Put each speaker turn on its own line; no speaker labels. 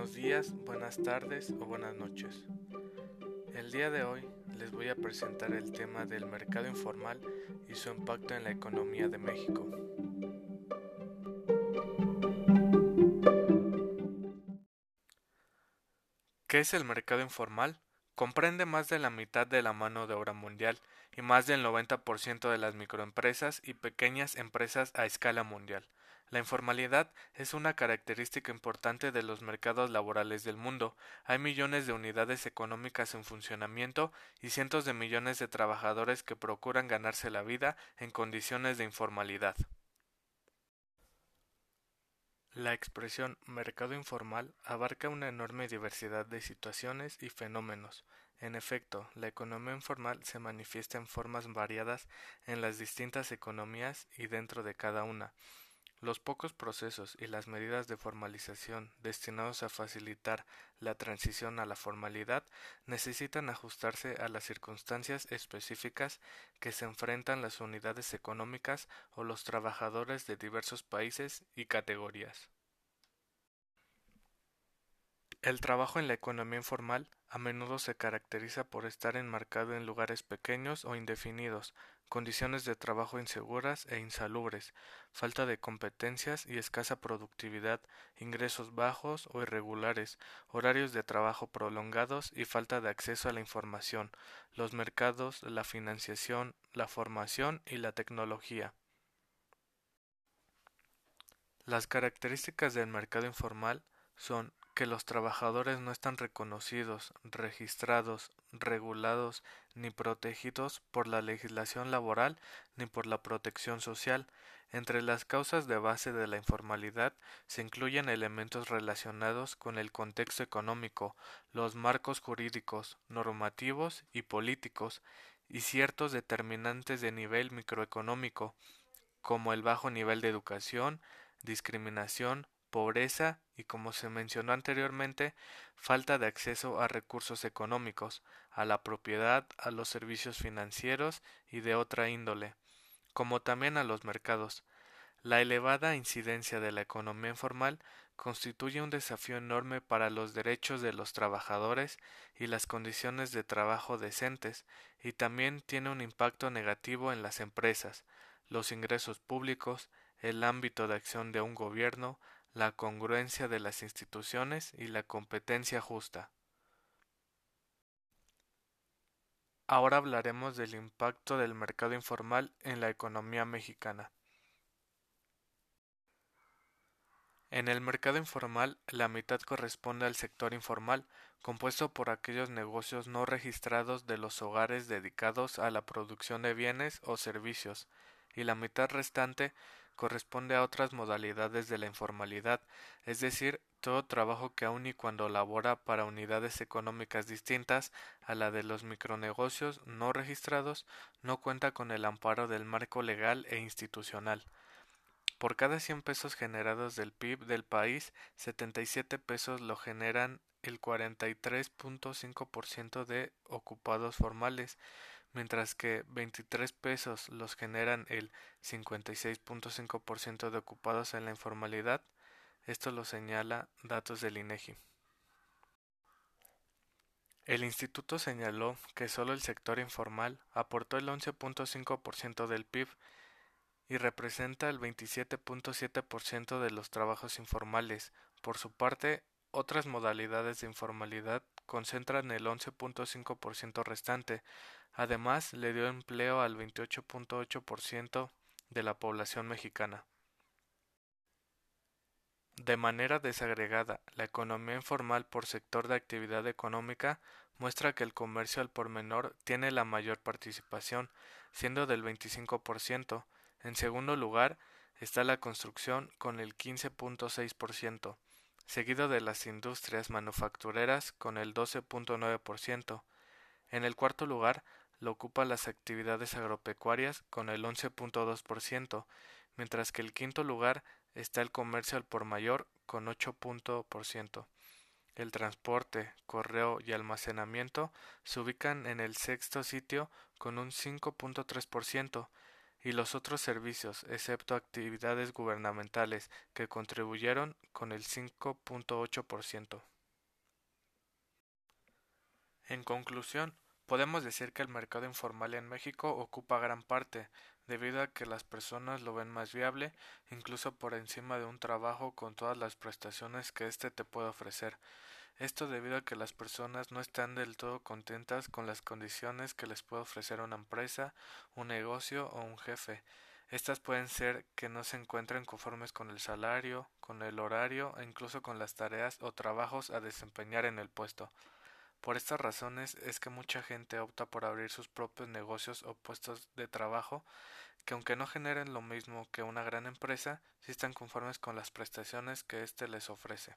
buenos días, buenas tardes o buenas noches. El día de hoy les voy a presentar el tema del mercado informal y su impacto en la economía de México. ¿Qué es el mercado informal? Comprende más de la mitad de la mano de obra mundial y más del 90% de las microempresas y pequeñas empresas a escala mundial. La informalidad es una característica importante de los mercados laborales del mundo. Hay millones de unidades económicas en funcionamiento y cientos de millones de trabajadores que procuran ganarse la vida en condiciones de informalidad. La expresión mercado informal abarca una enorme diversidad de situaciones y fenómenos. En efecto, la economía informal se manifiesta en formas variadas en las distintas economías y dentro de cada una. Los pocos procesos y las medidas de formalización destinados a facilitar la transición a la formalidad necesitan ajustarse a las circunstancias específicas que se enfrentan las unidades económicas o los trabajadores de diversos países y categorías. El trabajo en la economía informal a menudo se caracteriza por estar enmarcado en lugares pequeños o indefinidos, condiciones de trabajo inseguras e insalubres, falta de competencias y escasa productividad, ingresos bajos o irregulares, horarios de trabajo prolongados y falta de acceso a la información, los mercados, la financiación, la formación y la tecnología. Las características del mercado informal son que los trabajadores no están reconocidos, registrados, regulados ni protegidos por la legislación laboral ni por la protección social. Entre las causas de base de la informalidad se incluyen elementos relacionados con el contexto económico, los marcos jurídicos, normativos y políticos, y ciertos determinantes de nivel microeconómico, como el bajo nivel de educación, discriminación, pobreza y, como se mencionó anteriormente, falta de acceso a recursos económicos, a la propiedad, a los servicios financieros y de otra índole, como también a los mercados. La elevada incidencia de la economía informal constituye un desafío enorme para los derechos de los trabajadores y las condiciones de trabajo decentes, y también tiene un impacto negativo en las empresas, los ingresos públicos, el ámbito de acción de un gobierno, la congruencia de las instituciones y la competencia justa. Ahora hablaremos del impacto del mercado informal en la economía mexicana. En el mercado informal, la mitad corresponde al sector informal, compuesto por aquellos negocios no registrados de los hogares dedicados a la producción de bienes o servicios, y la mitad restante corresponde a otras modalidades de la informalidad, es decir, todo trabajo que aun y cuando labora para unidades económicas distintas a la de los micronegocios no registrados, no cuenta con el amparo del marco legal e institucional. Por cada 100 pesos generados del PIB del país, 77 pesos lo generan el 43.5% de ocupados formales, mientras que 23 pesos los generan el 56.5% de ocupados en la informalidad. Esto lo señala datos del INEGI. El instituto señaló que solo el sector informal aportó el 11.5% del PIB y representa el 27.7% de los trabajos informales. Por su parte, otras modalidades de informalidad concentran el 11.5% restante. Además, le dio empleo al 28.8% de la población mexicana. De manera desagregada, la economía informal por sector de actividad económica muestra que el comercio al por menor tiene la mayor participación, siendo del 25%. En segundo lugar está la construcción con el 15.6% seguido de las industrias manufactureras con el 12.9%. En el cuarto lugar lo ocupan las actividades agropecuarias con el 11.2%, mientras que el quinto lugar está el comercio al por mayor con 8%. El transporte, correo y almacenamiento se ubican en el sexto sitio con un 5.3%, y los otros servicios, excepto actividades gubernamentales, que contribuyeron con el 5.8%. En conclusión, podemos decir que el mercado informal en México ocupa gran parte, debido a que las personas lo ven más viable, incluso por encima de un trabajo con todas las prestaciones que éste te puede ofrecer. Esto debido a que las personas no están del todo contentas con las condiciones que les puede ofrecer una empresa, un negocio o un jefe. Estas pueden ser que no se encuentren conformes con el salario, con el horario e incluso con las tareas o trabajos a desempeñar en el puesto. Por estas razones es que mucha gente opta por abrir sus propios negocios o puestos de trabajo que aunque no generen lo mismo que una gran empresa, sí están conformes con las prestaciones que éste les ofrece.